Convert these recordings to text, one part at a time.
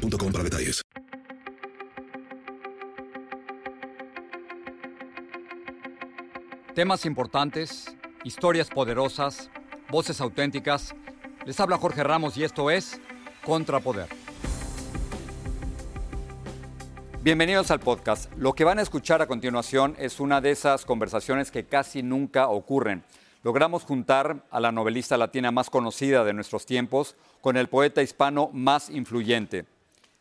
boostmobile.com para detalles. Temas importantes, historias poderosas, voces auténticas. Les habla Jorge Ramos y esto es Contrapoder. Bienvenidos al podcast. Lo que van a escuchar a continuación es una de esas conversaciones que casi nunca ocurren. Logramos juntar a la novelista latina más conocida de nuestros tiempos con el poeta hispano más influyente.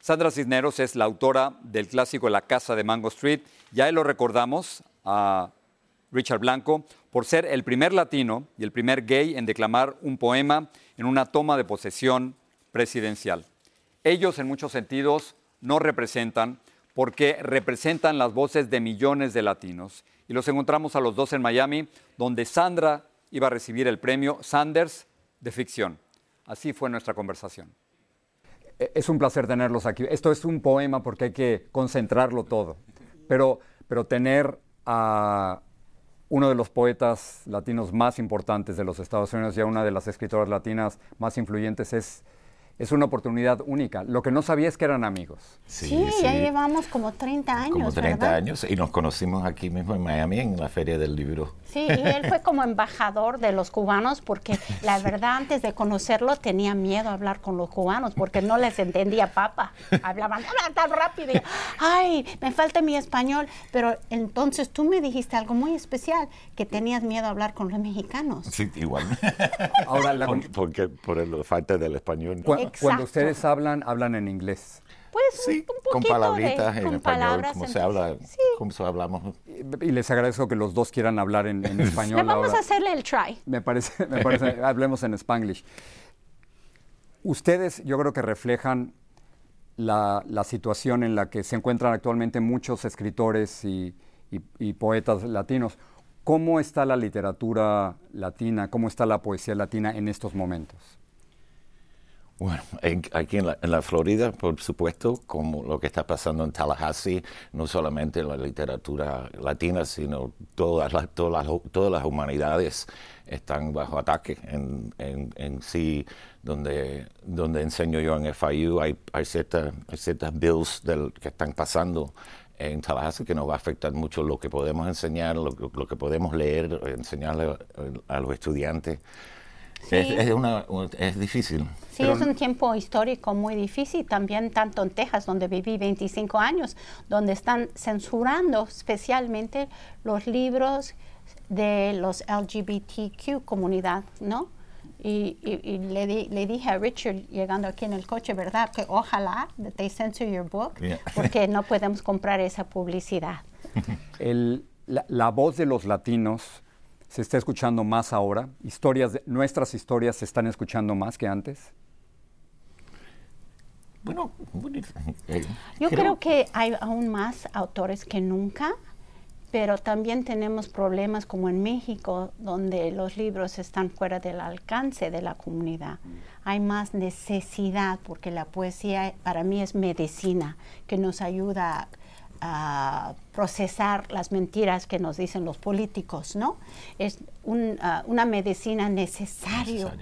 Sandra Cisneros es la autora del clásico La Casa de Mango Street. Ya lo recordamos a Richard Blanco por ser el primer latino y el primer gay en declamar un poema en una toma de posesión presidencial. Ellos en muchos sentidos no representan porque representan las voces de millones de latinos. Y los encontramos a los dos en Miami, donde Sandra iba a recibir el premio Sanders de ficción. Así fue nuestra conversación. E, es un placer tenerlos aquí. Esto es un poema porque hay que concentrarlo todo. Pero, pero tener a uno de los poetas latinos más importantes de los Estados Unidos y a una de las escritoras latinas más influyentes es es una oportunidad única. Lo que no sabía es que eran amigos. Sí, ya llevamos como 30 años. Como 30 años y nos conocimos aquí mismo en Miami en la Feria del Libro. Sí, y él fue como embajador de los cubanos porque la verdad antes de conocerlo tenía miedo a hablar con los cubanos porque no les entendía papa. Hablaban tan rápido. Y, Ay, me falta mi español. Pero entonces tú me dijiste algo muy especial, que tenías miedo a hablar con los mexicanos. Sí, igual. Ahora la... porque por la falta del español. Cuando ustedes hablan, hablan en inglés. Pues sí, con palabritas en español, como se habla, como se hablamos. Y les agradezco que los dos quieran hablar en, español. vamos a hacerle el try. Me parece, me parece, hablemos en spanglish. Ustedes, yo creo que reflejan la, situación en la que se encuentran actualmente muchos escritores y poetas latinos. ¿Cómo está la literatura latina, cómo está la poesía latina en estos momentos? Bueno, aquí en la, Florida, por supuesto, como lo que está pasando en Tallahassee, no solamente la literatura latina, sino todas las, todas todas las humanidades están bajo ataque en, en, sí, donde, donde enseño yo en FIU, hay, hay, ciertas, ciertas bills del, que están pasando en Tallahassee que nos va a afectar mucho lo que podemos enseñar, lo, lo que podemos leer, enseñarle a los estudiantes. Es, una, es difícil. Sí, es un tiempo histórico muy difícil, también tanto en Texas, donde viví 25 años, donde están censurando especialmente los libros de los LGBTQ comunidad, ¿no? Y, le, le, dije a Richard, llegando aquí en el coche, ¿verdad? Que ojalá that they censor your book, porque no podemos comprar esa publicidad. El, la, la voz de los latinos se está escuchando más ahora? Historias ¿Nuestras historias se están escuchando más que antes? Bueno, eh, yo creo, que hay aún más autores que nunca, pero también tenemos problemas como en México, donde los libros están fuera del alcance de la comunidad. Hay más necesidad, porque la poesía para mí es medicina, que nos ayuda a a procesar las mentiras que nos dicen los políticos, ¿no? Es ah, una medicina necesaria,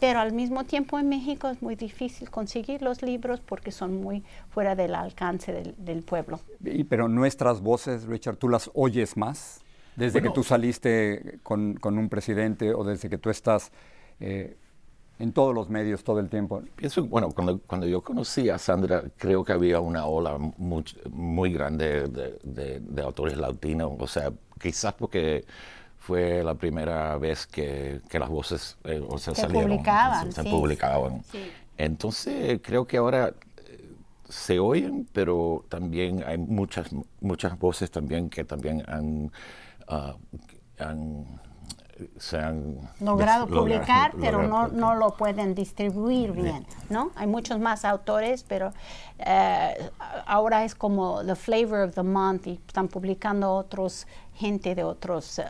pero al mismo tiempo en México es muy difícil conseguir los libros porque son muy fuera del alcance del, pueblo. Y, pero nuestras voces, Richard, ¿tú las oyes más? Desde que tú saliste con, un presidente o desde que tú estás eh, en todos los medios todo el tiempo. Pienso, bueno, cuando, cuando yo conocí a Sandra, creo que había una ola muy, muy grande de, de, autores latinos, o sea, quizás porque fue la primera vez que, que las voces eh, se, salieron, publicaban, se, publicaban. Entonces, creo que ahora eh, se oyen, pero también hay muchas, muchas voces también que también han, ah, han se han logrado publicar, pero no, no, lo pueden distribuir bien, ¿no? Hay muchos más autores, pero eh, ahora es como the flavor of the month y están publicando otros gente de otros eh,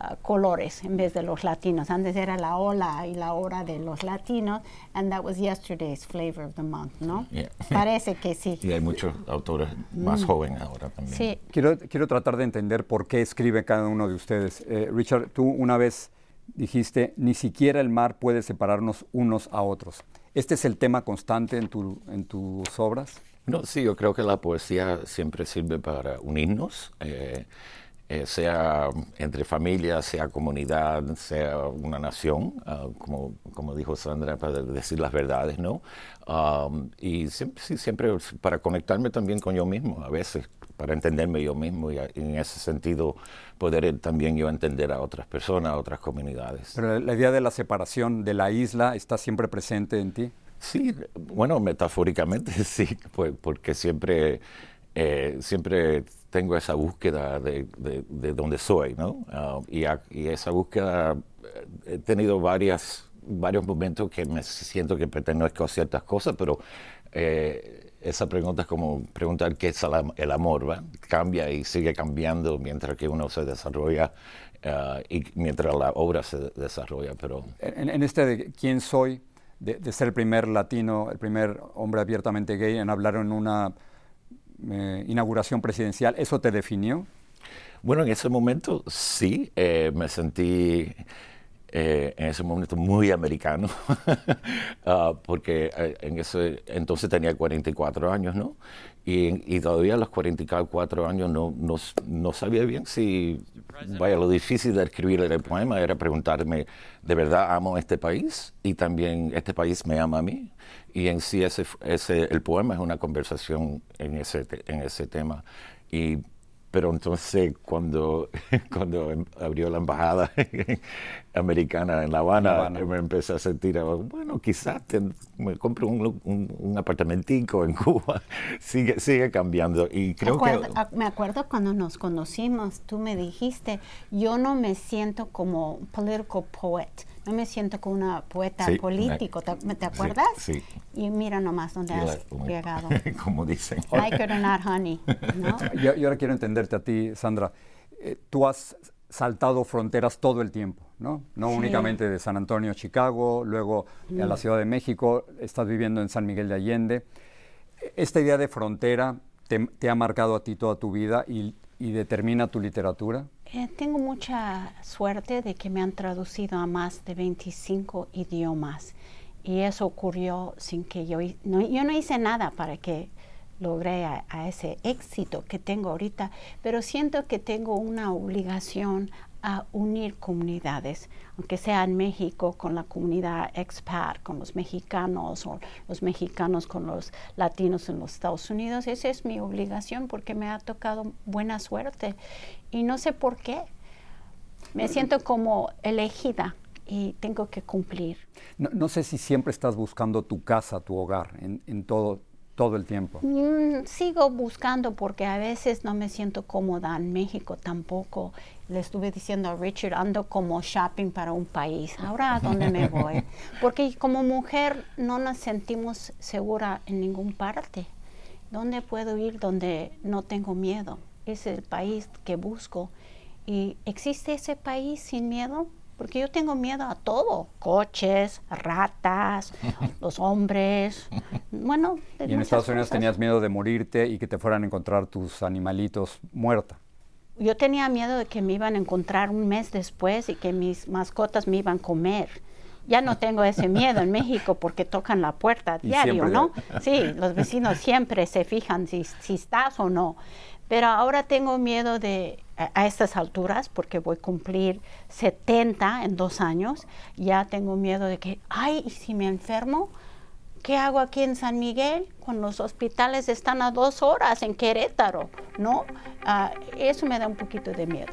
eh, colores en vez de los latinos. Antes era la ola y la hora de los latinos, and that was yesterday's flavor of the month, ¿no? Parece que sí. Y hay muchos autores más mm. jóvenes ahora también. Sí. Quiero, quiero tratar de entender por qué escribe cada uno de ustedes. Richard, tú una vez dijiste, ni siquiera el mar puede separarnos unos a otros. ¿Este es el tema constante en, tu, en tus obras? No, sí, yo creo que la poesía siempre sirve para unirnos, eh, eh, sea entre familias, sea comunidad, sea una nación, ah, como, como dijo Sandra, para decir las verdades, ¿no? Um, y siempre, sí, siempre para conectarme también con yo mismo, a veces para entenderme yo mismo y, en ese sentido poder también yo entender a otras personas, a otras comunidades. Pero la idea de la separación de la isla está siempre presente en ti. Sí, bueno, metafóricamente sí, pues, porque siempre, eh, siempre tengo esa búsqueda de, de, dónde soy, ¿no? Ah, y, y, esa búsqueda, eh, he tenido varias, varios momentos que me siento que pertenezco a ciertas cosas, pero eh, esa pregunta es como preguntar qué es el amor, ¿va? Cambia y sigue cambiando mientras que uno se desarrolla uh, y mientras la obra se desarrolla. Pero en, este de quién soy, de, ser el primer latino, el primer hombre abiertamente gay en hablar en una eh, inauguración presidencial, ¿eso te definió? Bueno, en ese momento sí, eh, me sentí eh, en ese momento muy americano, ah, porque eh, en ese entonces tenía 44 años, ¿no? Y, todavía a los 44 años no, no, no, sabía bien si, vaya, lo difícil de escribir el poema era preguntarme, ¿de verdad amo este país? Y también este país me ama a mí. Y en sí ese, ese, el poema es una conversación en ese, en ese tema. Y pero entonces cuando, cuando em, abrió la embajada americana en La Habana, me empecé a sentir, oh, bueno, quizás me compro un, un, apartamentico en Cuba. sigue, sigue cambiando. Y creo que... Me acuerdo cuando nos conocimos, tú me dijiste, yo no me siento como political poet no me siento como una poeta político, ¿te, ¿te acuerdas? Sí, Y mira nomás dónde has llegado. como dicen. Like it or not, honey. ¿no? Yo, ahora quiero entenderte a ti, Sandra. Eh, tú has saltado fronteras todo el tiempo, ¿no? No únicamente de San Antonio a Chicago, luego a la mm. Ciudad de México, estás viviendo en San Miguel de Allende. ¿Esta idea de frontera te, ha marcado a ti toda tu vida y, y determina tu literatura? Eh, tengo mucha suerte de que me han traducido a más de 25 idiomas y eso ocurrió sin que yo, no, yo no hice nada para que logré a, ese éxito que tengo ahorita, pero siento que tengo una obligación a unir comunidades, aunque sea en México con la comunidad expat, con los mexicanos o los mexicanos con los latinos en los Estados Unidos. Esa es mi obligación porque me ha tocado buena suerte y no sé por qué. Me siento como elegida y tengo que cumplir. No, sé si siempre estás buscando tu casa, tu hogar, en, en todo, todo el tiempo? Mm, sigo buscando porque a veces no me siento cómoda en México tampoco. Le estuve diciendo a Richard, ando como shopping para un país. Ahora, ¿a dónde me voy? Porque como mujer no nos sentimos segura en ningún parte. ¿Dónde puedo ir donde no tengo miedo? Es el país que busco. ¿Y existe ese país sin miedo? Porque yo tengo miedo a todo, coches, ratas, los hombres, bueno. y en Estados Unidos tenías miedo de morirte y que te fueran a encontrar tus animalitos muerta. Yo tenía miedo de que me iban a encontrar un mes después y que mis mascotas me iban a comer. Ya no tengo ese miedo en México porque tocan la puerta diario, ¿no? Sí, los vecinos siempre se fijan si, si estás o no. Pero ahora tengo miedo de a, estas alturas, porque voy a cumplir 70 en dos años, ya tengo miedo de que, ay, ¿y si me enfermo? ¿Qué hago aquí en San Miguel? Cuando los hospitales están a dos horas en Querétaro, ¿no? Ah, eso me da un poquito de miedo.